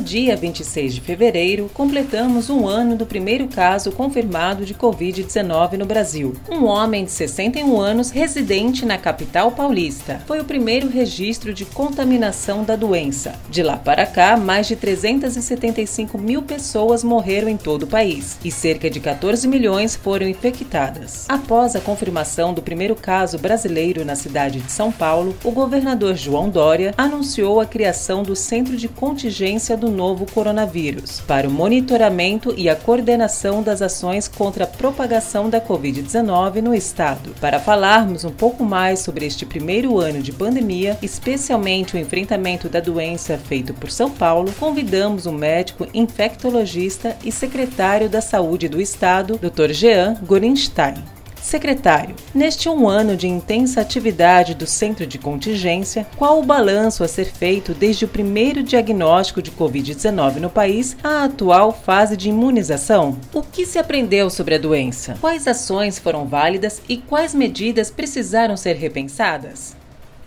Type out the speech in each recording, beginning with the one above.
No dia 26 de fevereiro, completamos um ano do primeiro caso confirmado de Covid-19 no Brasil. Um homem de 61 anos, residente na capital paulista. Foi o primeiro registro de contaminação da doença. De lá para cá, mais de 375 mil pessoas morreram em todo o país e cerca de 14 milhões foram infectadas. Após a confirmação do primeiro caso brasileiro na cidade de São Paulo, o governador João Dória anunciou a criação do Centro de Contingência do novo coronavírus, para o monitoramento e a coordenação das ações contra a propagação da Covid-19 no estado. Para falarmos um pouco mais sobre este primeiro ano de pandemia, especialmente o enfrentamento da doença feito por São Paulo, convidamos o médico infectologista e secretário da Saúde do Estado, Dr. Jean Gorenstein. Secretário, neste um ano de intensa atividade do Centro de Contingência, qual o balanço a ser feito desde o primeiro diagnóstico de Covid-19 no país à atual fase de imunização? O que se aprendeu sobre a doença? Quais ações foram válidas e quais medidas precisaram ser repensadas?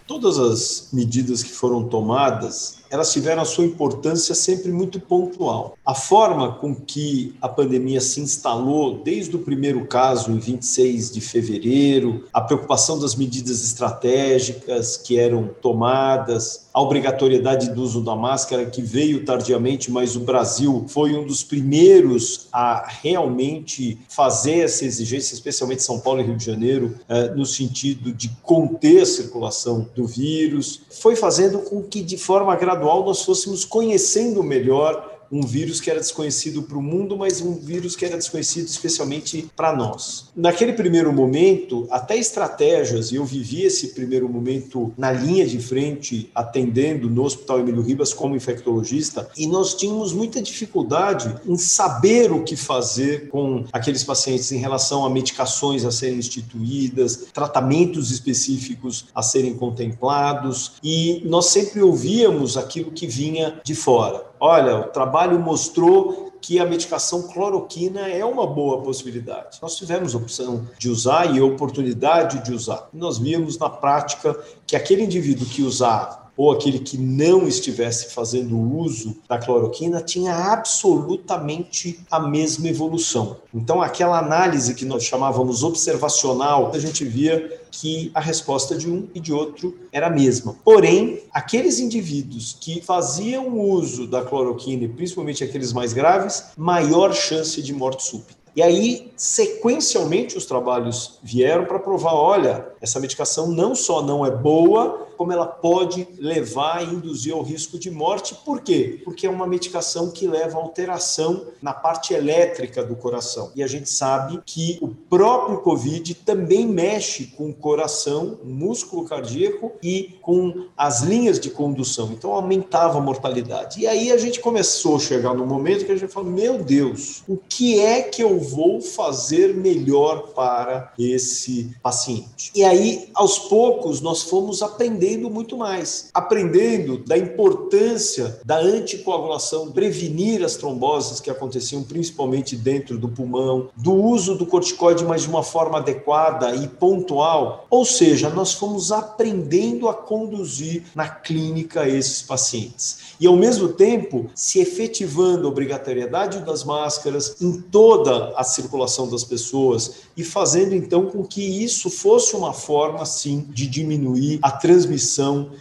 Todas as medidas que foram tomadas elas tiveram a sua importância sempre muito pontual. A forma com que a pandemia se instalou desde o primeiro caso, em 26 de fevereiro, a preocupação das medidas estratégicas que eram tomadas, a obrigatoriedade do uso da máscara, que veio tardiamente, mas o Brasil foi um dos primeiros a realmente fazer essa exigência, especialmente São Paulo e Rio de Janeiro, eh, no sentido de conter a circulação do vírus, foi fazendo com que, de forma gradual, gradual nós fôssemos conhecendo melhor um vírus que era desconhecido para o mundo, mas um vírus que era desconhecido especialmente para nós. Naquele primeiro momento, até estratégias, e eu vivi esse primeiro momento na linha de frente, atendendo no Hospital Emílio Ribas como infectologista, e nós tínhamos muita dificuldade em saber o que fazer com aqueles pacientes em relação a medicações a serem instituídas, tratamentos específicos a serem contemplados, e nós sempre ouvíamos aquilo que vinha de fora. Olha, o trabalho mostrou que a medicação cloroquina é uma boa possibilidade. Nós tivemos opção de usar e oportunidade de usar. Nós vimos na prática que aquele indivíduo que usava ou aquele que não estivesse fazendo uso da cloroquina tinha absolutamente a mesma evolução. Então, aquela análise que nós chamávamos observacional, a gente via que a resposta de um e de outro era a mesma. Porém, aqueles indivíduos que faziam uso da cloroquina, principalmente aqueles mais graves, maior chance de morte súbita. E aí, sequencialmente, os trabalhos vieram para provar: olha, essa medicação não só não é boa, como ela pode levar e induzir ao risco de morte. Por quê? Porque é uma medicação que leva a alteração na parte elétrica do coração. E a gente sabe que o próprio Covid também mexe com o coração, músculo cardíaco e com as linhas de condução. Então aumentava a mortalidade. E aí a gente começou a chegar no momento que a gente falou: meu Deus, o que é que eu vou fazer melhor para esse paciente? E aí, aos poucos, nós fomos aprendendo muito mais, aprendendo da importância da anticoagulação, prevenir as tromboses que aconteciam principalmente dentro do pulmão, do uso do corticoide, mas de uma forma adequada e pontual. Ou seja, nós fomos aprendendo a conduzir na clínica esses pacientes. E ao mesmo tempo, se efetivando a obrigatoriedade das máscaras em toda a circulação das pessoas e fazendo então com que isso fosse uma forma, sim, de diminuir a transmissão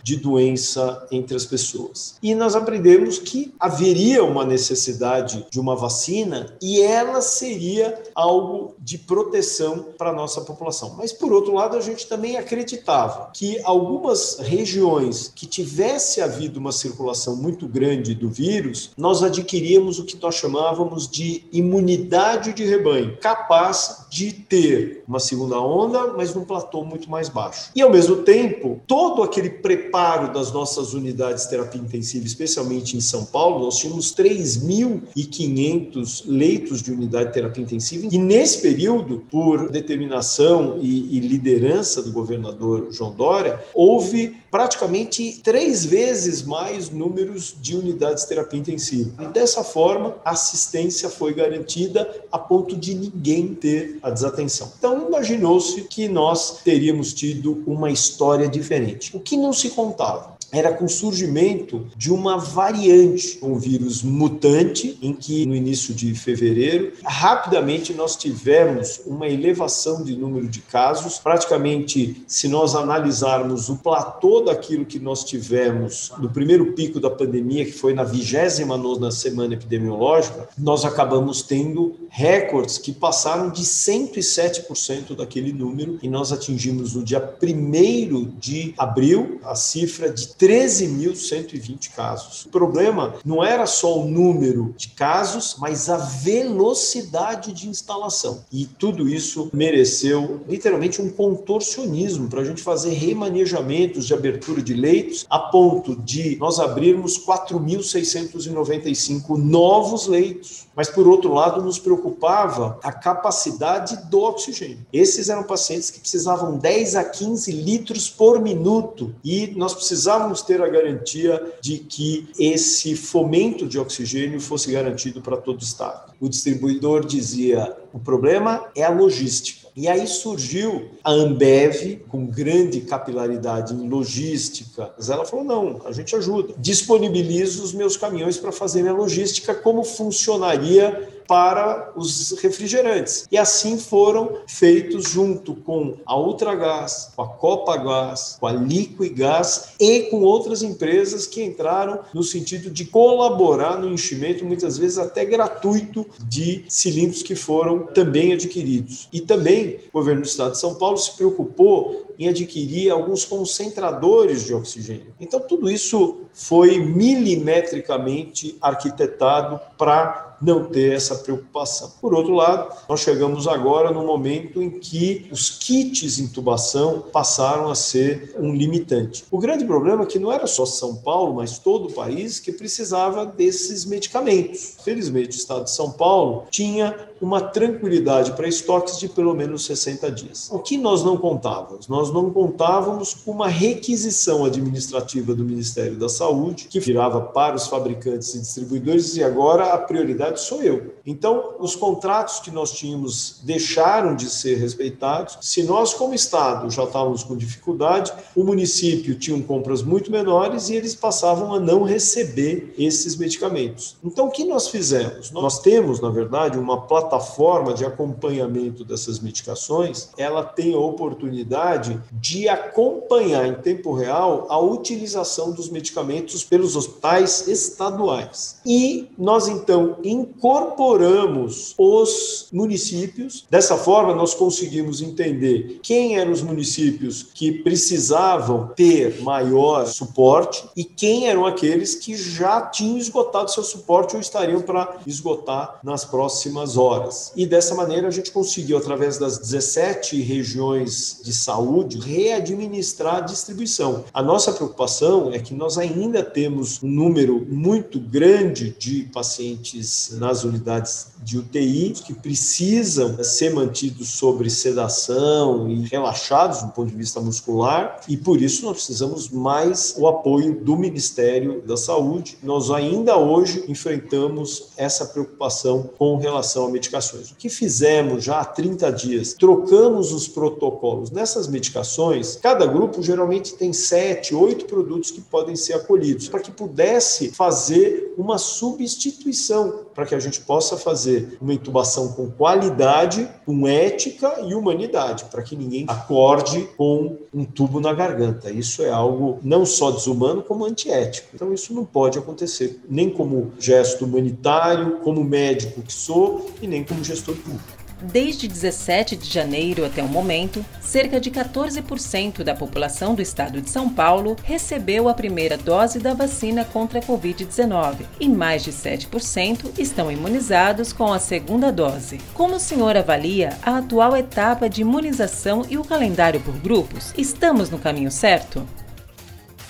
de doença entre as pessoas. E nós aprendemos que haveria uma necessidade de uma vacina e ela seria algo de proteção para a nossa população. Mas, por outro lado, a gente também acreditava que algumas regiões que tivesse havido uma circulação muito grande do vírus, nós adquiríamos o que nós chamávamos de imunidade de rebanho, capaz de ter uma segunda onda, mas num platô muito mais baixo. E ao mesmo tempo, todo aquele preparo das nossas unidades de terapia intensiva, especialmente em São Paulo, nós tínhamos 3.500 leitos de unidade de terapia intensiva, e nesse período, por determinação e, e liderança do governador João Dória, houve praticamente três vezes mais números de unidades de terapia intensiva. E dessa forma, a assistência foi garantida a ponto de ninguém ter a desatenção. Então, imaginou-se que nós teríamos tido uma história diferente. O que não se contava era com o surgimento de uma variante, um vírus mutante, em que no início de fevereiro, rapidamente nós tivemos uma elevação de número de casos. Praticamente, se nós analisarmos o platô daquilo que nós tivemos no primeiro pico da pandemia, que foi na 29 semana epidemiológica, nós acabamos tendo recordes que passaram de 107% daquele número e nós atingimos no dia 1 de abril a cifra de 13.120 casos. O problema não era só o número de casos, mas a velocidade de instalação. E tudo isso mereceu literalmente um contorcionismo para a gente fazer remanejamentos de abertura de leitos a ponto de nós abrirmos 4.695 novos leitos. Mas, por outro lado, nos preocupava a capacidade do oxigênio. Esses eram pacientes que precisavam 10 a 15 litros por minuto e nós precisávamos precisávamos ter a garantia de que esse fomento de oxigênio fosse garantido para todo o Estado. O distribuidor dizia: o problema é a logística. E aí surgiu a Ambev, com grande capilaridade em logística. Mas ela falou: não, a gente ajuda. Disponibilizo os meus caminhões para fazer minha logística, como funcionaria para os refrigerantes. E assim foram feitos junto com a Ultragás, com a Copagás, com a Liquigás e com outras empresas que entraram no sentido de colaborar no enchimento, muitas vezes até gratuito, de cilindros que foram também adquiridos. E também o governo do estado de São Paulo se preocupou em adquirir alguns concentradores de oxigênio. Então, tudo isso foi milimetricamente arquitetado para não ter essa preocupação. Por outro lado, nós chegamos agora no momento em que os kits intubação passaram a ser um limitante. O grande problema é que não era só São Paulo, mas todo o país que precisava desses medicamentos. Felizmente, o estado de São Paulo tinha uma tranquilidade para estoques de pelo menos 60 dias. O que nós não contávamos? Nós não contávamos com uma requisição administrativa do Ministério da Saúde, que virava para os fabricantes e distribuidores, e agora a prioridade sou eu. Então, os contratos que nós tínhamos deixaram de ser respeitados. Se nós, como Estado, já estávamos com dificuldade, o município tinha compras muito menores e eles passavam a não receber esses medicamentos. Então, o que nós fizemos? Nós temos, na verdade, uma plataforma plataforma de acompanhamento dessas medicações, ela tem a oportunidade de acompanhar em tempo real a utilização dos medicamentos pelos hospitais estaduais. E nós então incorporamos os municípios. Dessa forma, nós conseguimos entender quem eram os municípios que precisavam ter maior suporte e quem eram aqueles que já tinham esgotado seu suporte ou estariam para esgotar nas próximas horas horas. E dessa maneira a gente conseguiu, através das 17 regiões de saúde, readministrar a distribuição. A nossa preocupação é que nós ainda temos um número muito grande de pacientes nas unidades de UTI que precisam ser mantidos sobre sedação e relaxados do ponto de vista muscular, e por isso nós precisamos mais o apoio do Ministério da Saúde. Nós ainda hoje enfrentamos essa preocupação com relação à medicações. O que fizemos já há 30 dias? Trocamos os protocolos. Nessas medicações, cada grupo geralmente tem sete, oito produtos que podem ser acolhidos, para que pudesse fazer uma substituição, para que a gente possa fazer uma intubação com qualidade, com ética e humanidade, para que ninguém acorde com um tubo na garganta. Isso é algo não só desumano, como antiético. Então, isso não pode acontecer, nem como gesto humanitário, como médico que sou e nem como gestor público. Desde 17 de janeiro até o momento, cerca de 14% da população do estado de São Paulo recebeu a primeira dose da vacina contra a Covid-19 e mais de 7% estão imunizados com a segunda dose. Como o senhor avalia a atual etapa de imunização e o calendário por grupos? Estamos no caminho certo?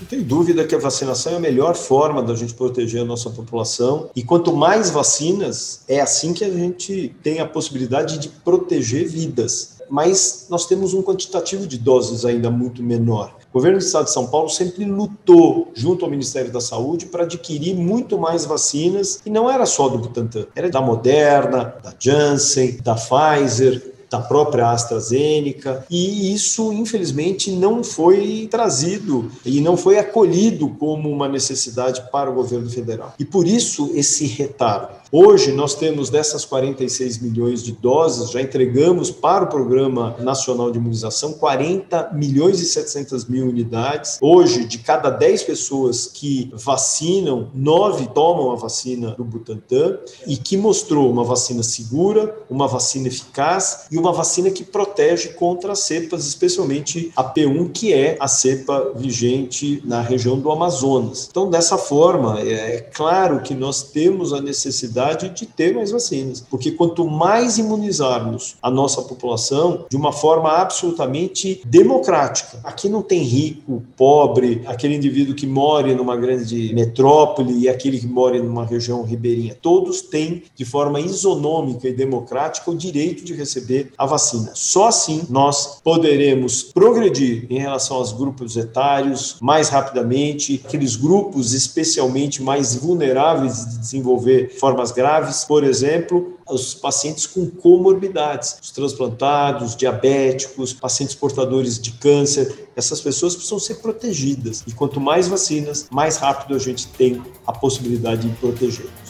Não tem dúvida que a vacinação é a melhor forma da gente proteger a nossa população. E quanto mais vacinas, é assim que a gente tem a possibilidade de proteger vidas. Mas nós temos um quantitativo de doses ainda muito menor. O governo do estado de São Paulo sempre lutou junto ao Ministério da Saúde para adquirir muito mais vacinas, e não era só do Butantan, era da Moderna, da Janssen, da Pfizer, da própria AstraZeneca, e isso, infelizmente, não foi trazido e não foi acolhido como uma necessidade para o governo federal. E por isso esse retardo. Hoje nós temos dessas 46 milhões de doses, já entregamos para o Programa Nacional de Imunização 40 milhões e 700 mil unidades. Hoje, de cada 10 pessoas que vacinam, 9 tomam a vacina do Butantan e que mostrou uma vacina segura, uma vacina eficaz e uma vacina que protege contra as cepas, especialmente a P1, que é a cepa vigente na região do Amazonas. Então, dessa forma, é claro que nós temos a necessidade necessidade de ter mais vacinas, porque quanto mais imunizarmos a nossa população de uma forma absolutamente democrática, aqui não tem rico, pobre, aquele indivíduo que mora numa grande metrópole e aquele que mora numa região ribeirinha, todos têm de forma isonômica e democrática o direito de receber a vacina. Só assim nós poderemos progredir em relação aos grupos etários mais rapidamente, aqueles grupos especialmente mais vulneráveis de desenvolver formas graves, por exemplo, os pacientes com comorbidades, os transplantados, diabéticos, pacientes portadores de câncer. Essas pessoas precisam ser protegidas. E quanto mais vacinas, mais rápido a gente tem a possibilidade de protegê-los.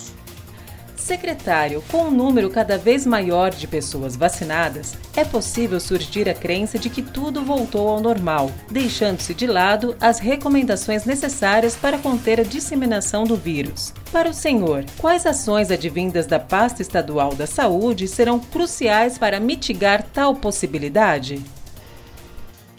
Secretário, com um número cada vez maior de pessoas vacinadas, é possível surgir a crença de que tudo voltou ao normal, deixando-se de lado as recomendações necessárias para conter a disseminação do vírus. Para o senhor, quais ações advindas da pasta estadual da saúde serão cruciais para mitigar tal possibilidade?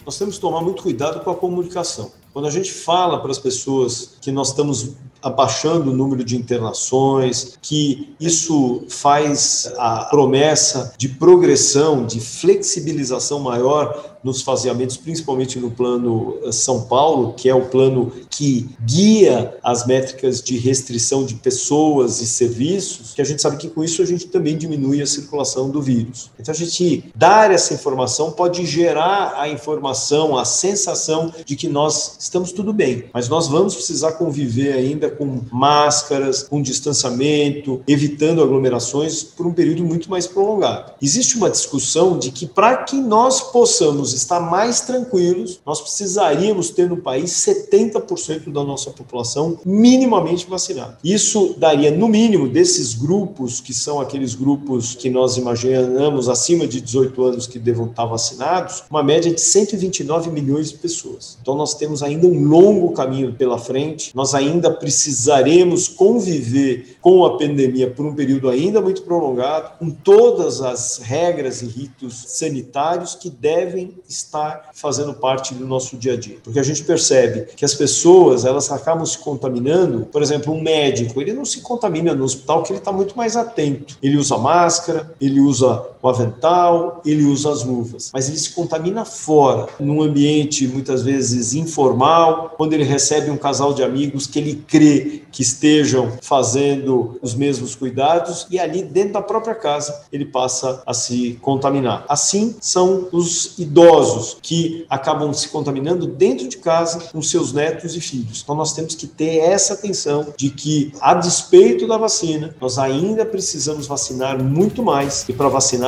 Nós temos que tomar muito cuidado com a comunicação. Quando a gente fala para as pessoas que nós estamos abaixando o número de internações, que isso faz a promessa de progressão, de flexibilização maior nos faseamentos, principalmente no plano eh, São Paulo, que é o plano que guia as métricas de restrição de pessoas e serviços, que a gente sabe que com isso a gente também diminui a circulação do vírus. Então a gente dar essa informação pode gerar a informação, a sensação de que nós estamos tudo bem, mas nós vamos precisar conviver ainda com máscaras, com distanciamento, evitando aglomerações por um período muito mais prolongado. Existe uma discussão de que para que nós possamos estar mais tranquilos, nós precisaríamos ter no país 70% da nossa população minimamente vacinada. Isso daria, no mínimo, desses grupos, que são aqueles grupos que nós imaginamos acima de 18 anos que devam estar vacinados, uma média de 129 milhões de pessoas. Então, nós temos ainda um longo caminho pela frente, nós ainda precisaremos conviver com a pandemia por um período ainda muito prolongado, com todas as regras e ritos sanitários que devem estar fazendo parte do nosso dia a dia. Porque a gente percebe que as pessoas, elas acabam se contaminando, por exemplo, um médico, ele não se contamina no hospital que ele está muito mais atento. Ele usa máscara, ele usa o avental, ele usa as luvas, mas ele se contamina fora, num ambiente muitas vezes informal, quando ele recebe um casal de amigos que ele crê que estejam fazendo os mesmos cuidados e ali dentro da própria casa ele passa a se contaminar. Assim são os idosos que acabam se contaminando dentro de casa com seus netos e filhos. Então nós temos que ter essa atenção de que a despeito da vacina, nós ainda precisamos vacinar muito mais e para